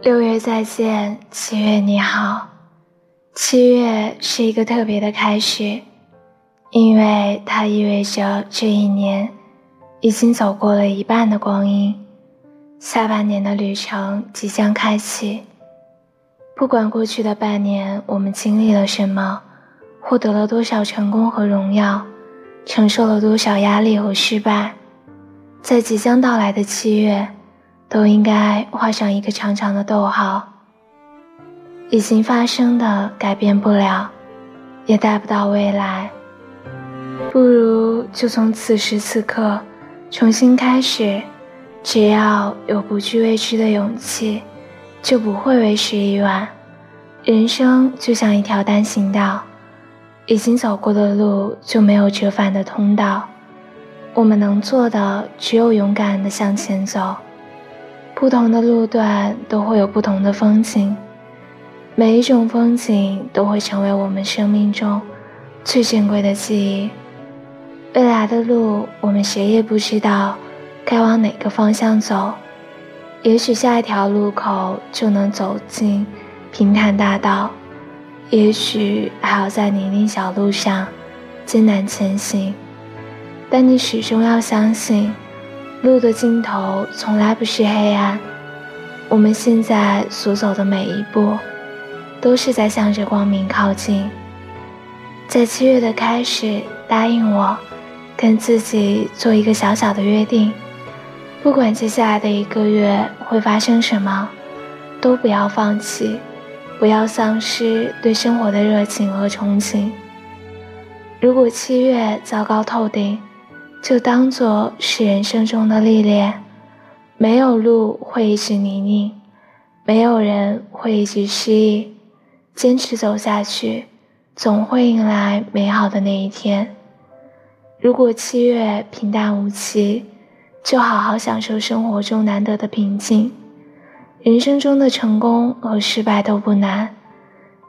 六月再见，七月你好。七月是一个特别的开始，因为它意味着这一年已经走过了一半的光阴，下半年的旅程即将开启。不管过去的半年我们经历了什么，获得了多少成功和荣耀，承受了多少压力和失败，在即将到来的七月。都应该画上一个长长的逗号。已经发生的改变不了，也带不到未来，不如就从此时此刻重新开始。只要有不惧未知的勇气，就不会为时已晚。人生就像一条单行道，已经走过的路就没有折返的通道。我们能做的只有勇敢地向前走。不同的路段都会有不同的风景，每一种风景都会成为我们生命中最珍贵的记忆。未来的路，我们谁也不知道该往哪个方向走。也许下一条路口就能走进平坦大道，也许还要在泥泞小路上艰难前行。但你始终要相信。路的尽头从来不是黑暗，我们现在所走的每一步，都是在向着光明靠近。在七月的开始，答应我，跟自己做一个小小的约定：不管接下来的一个月会发生什么，都不要放弃，不要丧失对生活的热情和憧憬。如果七月糟糕透顶，就当做是人生中的历练，没有路会一直泥泞，没有人会一直失意，坚持走下去，总会迎来美好的那一天。如果七月平淡无奇，就好好享受生活中难得的平静。人生中的成功和失败都不难，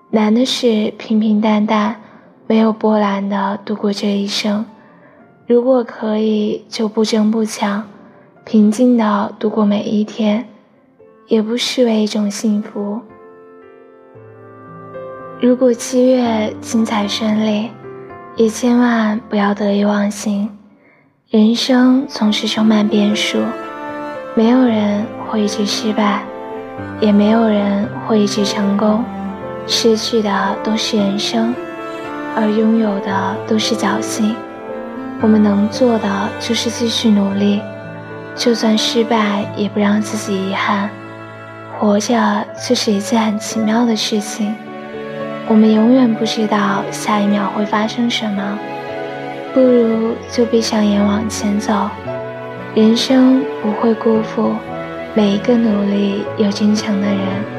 难的是平平淡淡、没有波澜的度过这一生。如果可以，就不争不抢，平静的度过每一天，也不失为一种幸福。如果七月精彩顺利，也千万不要得意忘形。人生总是充满变数，没有人会一直失败，也没有人会一直成功。失去的都是人生，而拥有的都是侥幸。我们能做的就是继续努力，就算失败也不让自己遗憾。活着就是一件很奇妙的事情，我们永远不知道下一秒会发生什么，不如就闭上眼往前走。人生不会辜负每一个努力又真诚的人。